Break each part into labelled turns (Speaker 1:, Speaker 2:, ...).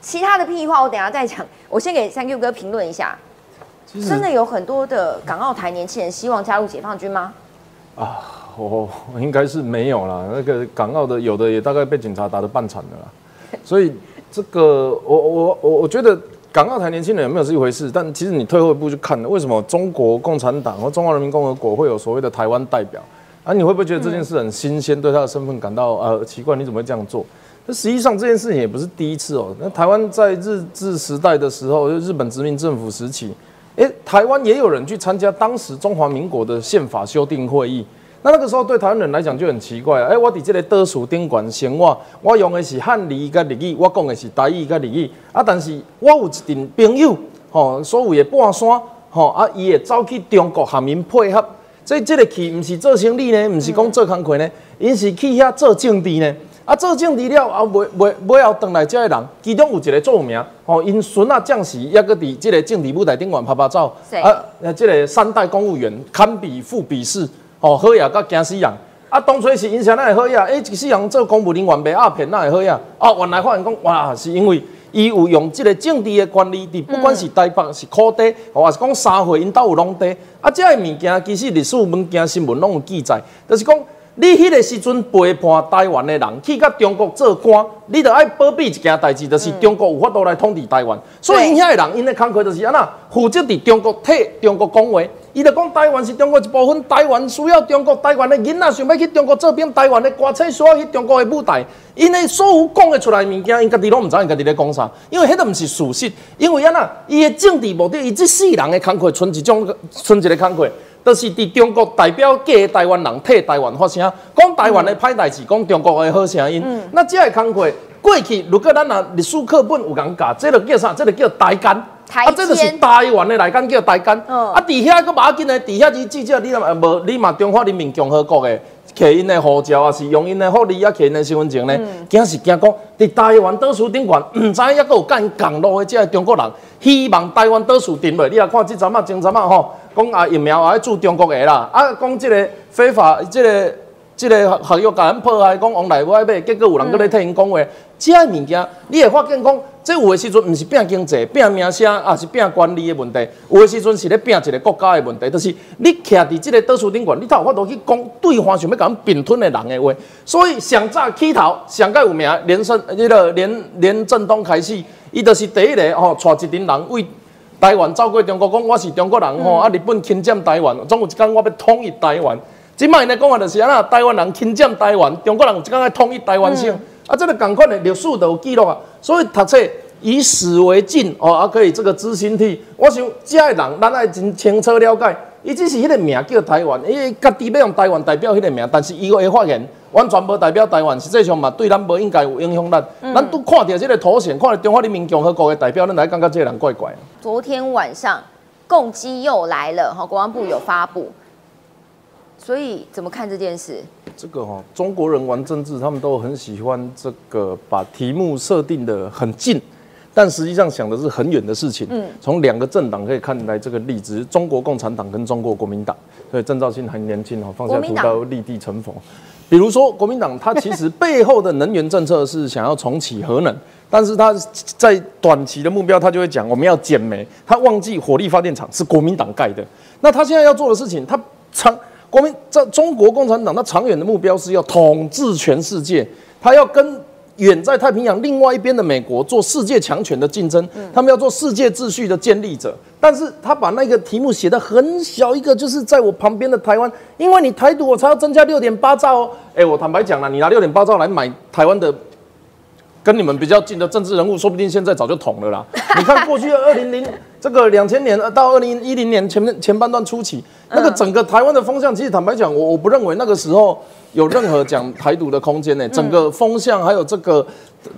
Speaker 1: 其他的屁话我等下再讲。我先给三 Q 哥评论一下，真的有很多的港澳台年轻人希望加入解放军吗？
Speaker 2: 啊，我应该是没有啦。那个港澳的有的也大概被警察打得半残的啦。所以这个我我我我觉得港澳台年轻人有没有是一回事，但其实你退后一步去看，为什么中国共产党和中华人民共和国会有所谓的台湾代表？啊，你会不会觉得这件事很新鲜，对他的身份感到呃奇怪？你怎么会这样做？那实际上这件事情也不是第一次哦。那台湾在日治时代的时候，就日本殖民政府时期，诶，台湾也有人去参加当时中华民国的宪法修订会议。那那个时候对台湾人来讲就很奇怪，诶，我伫这个倒数宾馆生活，我用的是汉语跟日语，我讲的是台语跟日语。啊，但是我有一群朋友，吼，所谓的半山，吼，啊，伊也走去中国下面配合。所以这个去不是做生意呢，不是讲做工课呢，因是去遐做政治呢。啊，做政治了啊，尾尾尾后回来这个人，其中有一个著名，吼，因孙啊将士也搁伫这个政治舞台顶面拍拍照。啊，这个三代公务员堪比副比士，吼，好呀，甲惊死人。啊，当初是因啥那会好呀？诶，一世人做公务人员袂阿骗那会好呀？啊，原来发现讲，哇，是因为。伊有用即个政治的权利，伫不管是台北是土地，或是讲三会因兜有拢地，啊，这个物件其实历史文件新闻拢有记载，就是讲你迄个时阵背叛台湾的人去甲中国做官，你着爱保庇一件代志，就是中国有法度来统治台湾，所以因遐的人因的工课就是安那负责伫中国替中国讲话。伊就讲台湾是中国一部分，台湾需要中国，台湾的囡仔想要去中国做兵，台湾的歌星需要去中国的舞台。因为所有讲的出来物件，因家己拢毋知因家己咧讲啥，因为迄个毋是事实。因为安那，伊的政治目的，伊即世人的工课，存一种，存一个工课，都是伫中国代表假台湾人替台湾发声，讲台湾的歹代志，讲中国的好声音。那这个工课过去，如果咱若历史课本有讲教，这个叫啥？这个叫台干。
Speaker 1: 啊，
Speaker 2: 这个是台湾的来讲叫台干，啊，底下个马紧呢，底下是记者，你若无，你嘛中华人民共和国的，摕因的护照啊，是用因的福利啊，摕因的身份证呢，惊是惊讲，伫台湾倒数顶悬，毋知影阁有干港路的这中国人，希望台湾倒数顶落，你也看这阵啊，前阵啊吼，讲啊疫苗也驻中国的啦，啊，讲这个非法，这个。这个合约甲咱破坏，讲往内外买，结果有人搁咧替因讲话，即个物件你会发现讲，即有的时阵毋是拼经济、拼名声，也是拼管理的问题。有的时阵是咧拼一个国家的问题，就是你徛伫即个倒数顶悬，你头有法度去讲对方想要甲咱并吞的人的话。所以上早起头上届有名，连胜迄个连连振东开始，伊就是第一个吼，带一群人为台湾走过中国，讲我是中国人吼，啊日本侵占台湾，总有一天我要统一台湾。即卖呢讲话就是安那，台湾人侵占台湾，中国人有一天要统一台湾省，啊，这个共款的历史都有记录啊。所以读册以史为镜哦，啊可以这个知兴替。我想这个人咱爱真清楚了解，伊只是迄个名叫台湾，伊家己要用台湾代表迄个名，但是伊会发现完全无代表台湾，实际上嘛对咱无应该有影响咱。咱都看到这个头衔，看到中华人民共和国的代表，咱来感觉这个人怪怪。
Speaker 1: 昨天晚上共机又来了，哈，国防部有发布。所以怎么看这件事？
Speaker 2: 这个哈，中国人玩政治，他们都很喜欢这个把题目设定的很近，但实际上想的是很远的事情。嗯，从两个政党可以看来这个例子：中国共产党跟中国国民党。所以郑兆新很年轻哈，放下屠刀立地成佛。比如说国民党，它其实背后的能源政策是想要重启核能，但是它在短期的目标，它就会讲我们要减煤，它忘记火力发电厂是国民党盖的。那它现在要做的事情，它长。国民在中国共产党，它长远的目标是要统治全世界，它要跟远在太平洋另外一边的美国做世界强权的竞争，他们要做世界秩序的建立者。但是他把那个题目写的很小一个，就是在我旁边的台湾，因为你台独，我才要增加六点八兆哦。哎，我坦白讲了，你拿六点八兆来买台湾的。跟你们比较近的政治人物，说不定现在早就捅了啦。你看过去二零零这个两千年到二零一零年前面前半段初期，那个整个台湾的风向，其实坦白讲，我我不认为那个时候有任何讲台独的空间呢。整个风向还有这个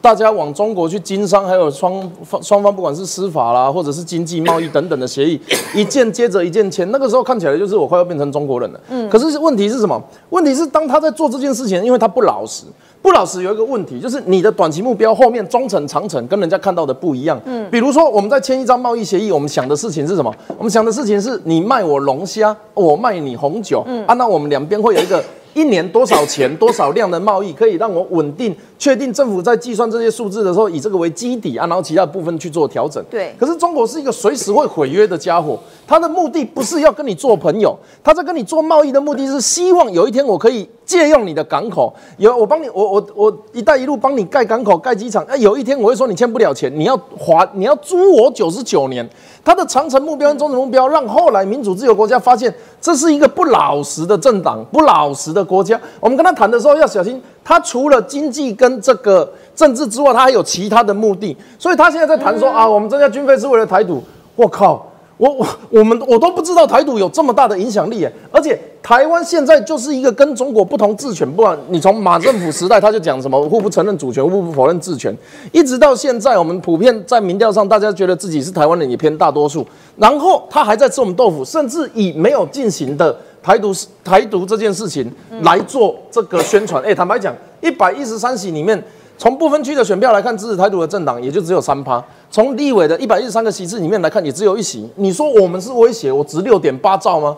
Speaker 2: 大家往中国去经商，还有双方双方不管是司法啦，或者是经济贸易等等的协议，一件接着一件签。那个时候看起来就是我快要变成中国人了。嗯。可是问题是什么？问题是当他在做这件事情，因为他不老实。不老师有一个问题，就是你的短期目标后面中程、长程跟人家看到的不一样。嗯，比如说我们在签一张贸易协议，我们想的事情是什么？我们想的事情是你卖我龙虾，我卖你红酒。嗯，啊，那我们两边会有一个一年多少钱、多少量的贸易，可以让我稳定确定政府在计算这些数字的时候，以这个为基底啊，然后其他部分去做调整。
Speaker 1: 对。
Speaker 2: 可是中国是一个随时会毁约的家伙，他的目的不是要跟你做朋友，他在跟你做贸易的目的是希望有一天我可以借用你的港口，有我帮你，我我我“一带一路”帮你盖港口、盖机场，那有一天我会说你欠不了钱，你要还你要租我九十九年。他的长城目标跟中程目标，让后来民主自由国家发现这是一个不老实的政党、不老实的国家。我们跟他谈的时候要小心，他除了经济跟这个政治之外，他还有其他的目的。所以他现在在谈说啊，我们增加军费是为了台独。我靠！我我我们我都不知道台独有这么大的影响力耶！而且台湾现在就是一个跟中国不同治权，不管你从马政府时代他就讲什么互不承认主权、互不否认治权，一直到现在，我们普遍在民调上大家觉得自己是台湾人也偏大多数，然后他还在吃我们豆腐，甚至以没有进行的台独台独这件事情来做这个宣传。哎，坦白讲，一百一十三席里面。从不分区的选票来看，支持台独的政党也就只有三趴。从立委的一百一十三个席次里面来看，也只有一席。你说我们是威胁？我值六点八兆吗？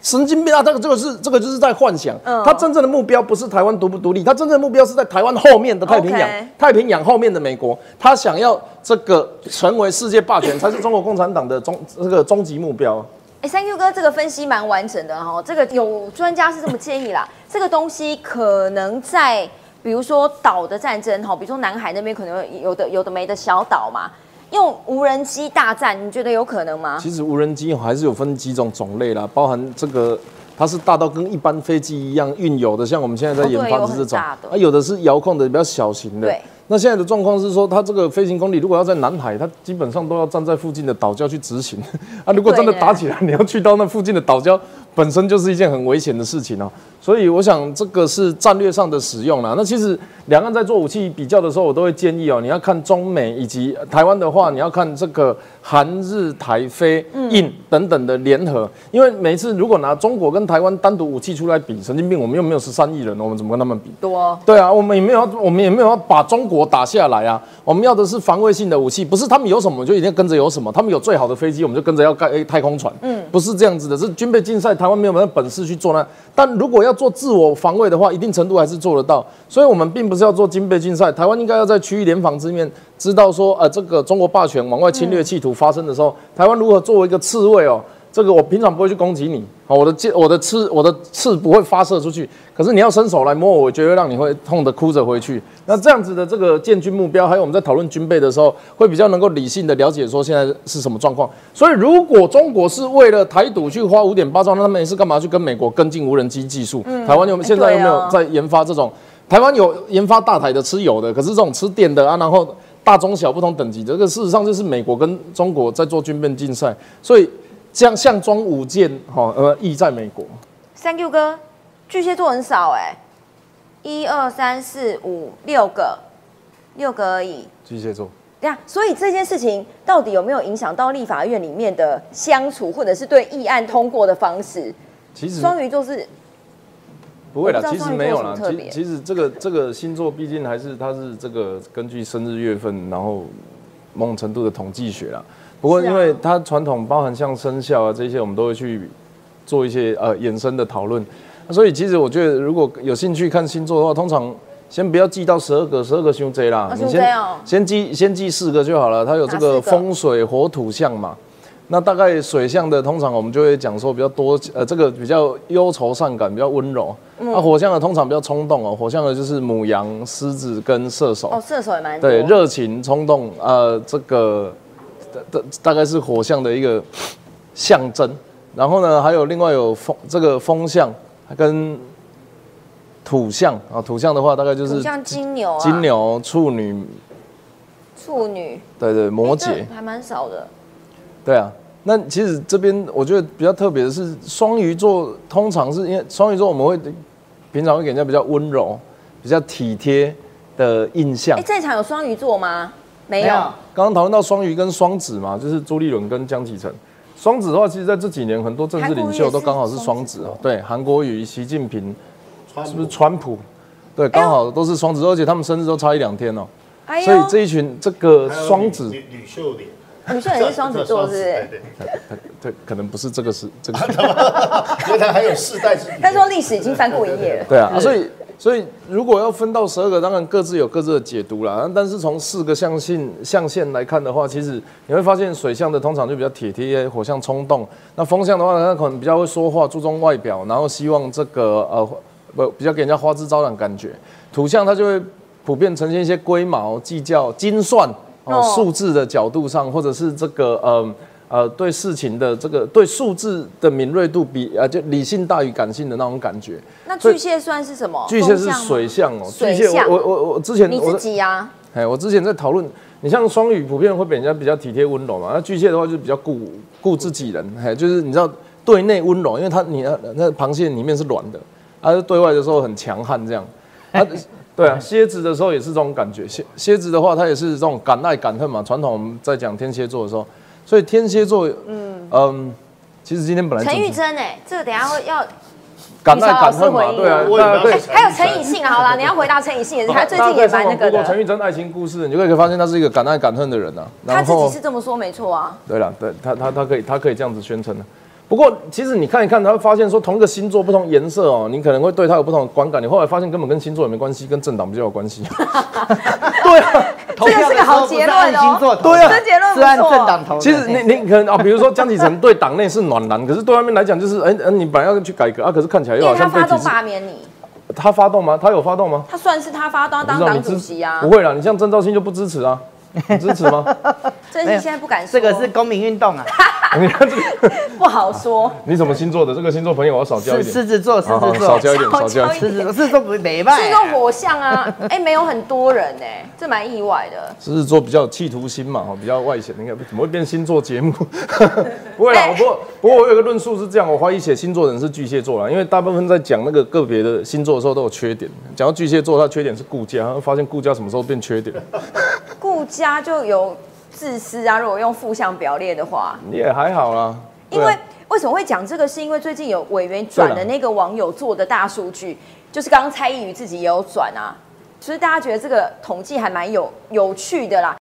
Speaker 2: 神经病啊！这个这个是这个就是在幻想。他真正的目标不是台湾独不独立，他真正的目标是在台湾后面的太平洋，太平洋后面的美国。他想要这个成为世界霸权，才是中国共产党的终这个终极目标。
Speaker 1: 哎，三 Q 哥，这个分析蛮完整的哈。这个有专家是这么建议啦，这个东西可能在。比如说岛的战争，哈，比如说南海那边可能有的有的没的小岛嘛，用无人机大战，你觉得有可能吗？
Speaker 2: 其实无人机还是有分几种种类啦，包含这个它是大到跟一般飞机一样运油的，像我们现在在研发的这种，啊，有的是遥控的比较小型的。
Speaker 1: 对。
Speaker 2: 那现在的状况是说，它这个飞行功力如果要在南海，它基本上都要站在附近的岛礁去执行。啊，如果真的打起来，你要去到那附近的岛礁，本身就是一件很危险的事情哦。所以我想这个是战略上的使用啦。那其实两岸在做武器比较的时候，我都会建议哦，你要看中美以及台湾的话，你要看这个韩日台菲印等等的联合。因为每次如果拿中国跟台湾单独武器出来比，神经病，我们又没有十三亿人，我们怎么跟他们比？
Speaker 1: 多。
Speaker 2: 对啊，我们也没有，我们也没有要把中国打下来啊。我们要的是防卫性的武器，不是他们有什么就一定跟着有什么。他们有最好的飞机，我们就跟着要盖太空船。嗯，不是这样子的，是军备竞赛，台台湾没有那本事去做那。但如果要做自我防，卫的话，一定程度还是做得到，所以我们并不是要做军备竞赛。台湾应该要在区域联防之面，知道说，呃，这个中国霸权往外侵略企图发生的时候，台湾如何作为一个刺猬哦。这个我平常不会去攻击你，好，我的剑，我的刺，我的刺不会发射出去。可是你要伸手来摸我，我绝对让你会痛得哭着回去。那这样子的这个建军目标，还有我们在讨论军备的时候，会比较能够理性的了解说现在是什么状况。所以如果中国是为了台独去花五点八兆，那他们是干嘛去跟美国跟进无人机技术？台湾有现在有没有在研发这种？台湾有研发大台的吃油的，可是这种吃电的啊，然后大中小不同等级，这个事实上就是美国跟中国在做军备竞赛，所以。像项装五件，哈，呃，意在美国。
Speaker 1: Thank you 哥，巨蟹座很少哎，一二三四五六个，六个而已。
Speaker 2: 巨蟹座。
Speaker 1: 对啊，所以这件事情到底有没有影响到立法院里面的相处，或者是对议案通过的方式？
Speaker 2: 其实
Speaker 1: 双鱼座是
Speaker 2: 不会啦，其实没有啦。其其实这个这个星座毕竟还是它是这个根据生日月份，然后某种程度的统计学啦。不过，因为它传统包含像生肖啊这些，我们都会去做一些呃衍生的讨论。所以，其实我觉得如果有兴趣看星座的话，通常先不要记到十二个，十二个凶贼啦，
Speaker 1: 你先
Speaker 2: 先记先记四个就好了。它有这个风水火土象嘛。那大概水象的，通常我们就会讲说比较多，呃，这个比较忧愁善感，比较温柔。那火象的通常比较冲动哦，火象的就是母羊、狮子跟射手。
Speaker 1: 哦，射手也蛮
Speaker 2: 对，热情冲动，呃，这个。大大概是火象的一个象征，然后呢，还有另外有风这个风象跟土象啊，土象的话大概就是
Speaker 1: 像金牛、
Speaker 2: 金牛、处女、
Speaker 1: 处女，
Speaker 2: 对对，摩羯
Speaker 1: 还蛮少的。
Speaker 2: 对啊，那其实这边我觉得比较特别的是双鱼座，通常是因为双鱼座我们会平常会给人家比较温柔、比较体贴的印象。
Speaker 1: 哎，在场有双鱼座吗？没有，
Speaker 2: 刚刚讨论到双鱼跟双子嘛，就是朱立伦跟江启臣。双子的话，其实在这几年很多政治领袖都刚好是双子哦。对，韩国瑜、习近平，是不是川普？对，刚好都是双子，而且他们生日都差一两天哦。所以这一群这个双子，
Speaker 3: 吕秀莲，
Speaker 1: 吕秀莲是双子座，是不是？
Speaker 2: 对对对，可能不是这个是这个，
Speaker 3: 因为他还有世代之。
Speaker 1: 他说历史已经翻过一页了。
Speaker 2: 对啊，所以所以如果要分到十二个，当然各自有各自的解读啦。但是从四个象性象限来看的话，其实你会发现水象的通常就比较体贴，火象冲动；那风象的话，它可能比较会说话，注重外表，然后希望这个呃不比较给人家花枝招展感觉。土象它就会普遍呈现一些龟毛、计较、精算哦，数字的角度上，或者是这个呃。呃，对事情的这个对数字的敏锐度比呃就理性大于感性的那种感觉。
Speaker 1: 那巨蟹算是什么？
Speaker 2: 巨蟹是水象哦。
Speaker 1: 水象。
Speaker 2: 我我我之前
Speaker 1: 你自己啊？
Speaker 2: 哎，我之前在讨论，你像双鱼普遍会比人家比较体贴温柔嘛，那巨蟹的话就比较顾顾自己人，哎，就是你知道对内温柔，因为它你那那螃蟹里面是软的，它对外的时候很强悍这样。啊，对啊，蝎子的时候也是这种感觉。蝎蝎子的话，它也是这种敢爱敢恨嘛。传统我们在讲天蝎座的时候。所以天蝎座，嗯嗯，其实今天本来
Speaker 1: 陈玉珍哎，这个等下会要
Speaker 2: 敢爱敢恨嘛，对啊，对，
Speaker 1: 还有陈以信，好啦，你要回答陈以信，他最近也蛮那个的。
Speaker 2: 陈玉珍爱情故事，你就可以发现他是一个敢爱敢恨的人啊。
Speaker 1: 他自己是这么说，没错啊。
Speaker 2: 对了，对他他他可以他可以这样子宣称的。不过，其实你看一看，他会发现说，同一个星座不同颜色哦，你可能会对他有不同的观感。你后来发现根本跟星座也没关系，跟政党比较有关系。对啊，
Speaker 1: 这个是个好结论哦。
Speaker 2: 对啊，
Speaker 1: 这结论
Speaker 3: 是按政党投。
Speaker 2: 其实你你可能啊，比如说江启臣对党内是暖男，可是对外面来讲就是哎哎，你本来要去改革啊，可是看起来又好像
Speaker 1: 被他发动罢免你。
Speaker 2: 他发动吗？他有发动吗？
Speaker 1: 他算是他发动当党主席啊。
Speaker 2: 不会啦，你像郑兆新就不支持啊。支持吗？
Speaker 1: 真是现在不敢
Speaker 3: 说。这个是公民运动啊！
Speaker 2: 你看这个
Speaker 1: 不好说。
Speaker 2: 你什么星座的？这个星座朋友我要少交一点。
Speaker 3: 狮子座，狮子座，
Speaker 2: 少交一点，少交一点。
Speaker 3: 狮子座，狮子座不没办。
Speaker 1: 狮子座火象啊，哎，没有很多人哎，这蛮意外的。
Speaker 2: 狮子座比较有企图心嘛，哈，比较外显。你看怎么会变星座节目？不会啦，不过不过我有个论述是这样，我怀疑写星座人是巨蟹座啦，因为大部分在讲那个个别的星座的时候都有缺点。讲到巨蟹座，它缺点是顾家，发现顾家什么时候变缺点？
Speaker 1: 顾家就有自私啊！如果用负向表列的话，
Speaker 2: 也还好啦。
Speaker 1: 因为为什么会讲这个？是因为最近有委员转的那个网友做的大数据，就是刚刚蔡依宇自己也有转啊，所以大家觉得这个统计还蛮有有趣的啦。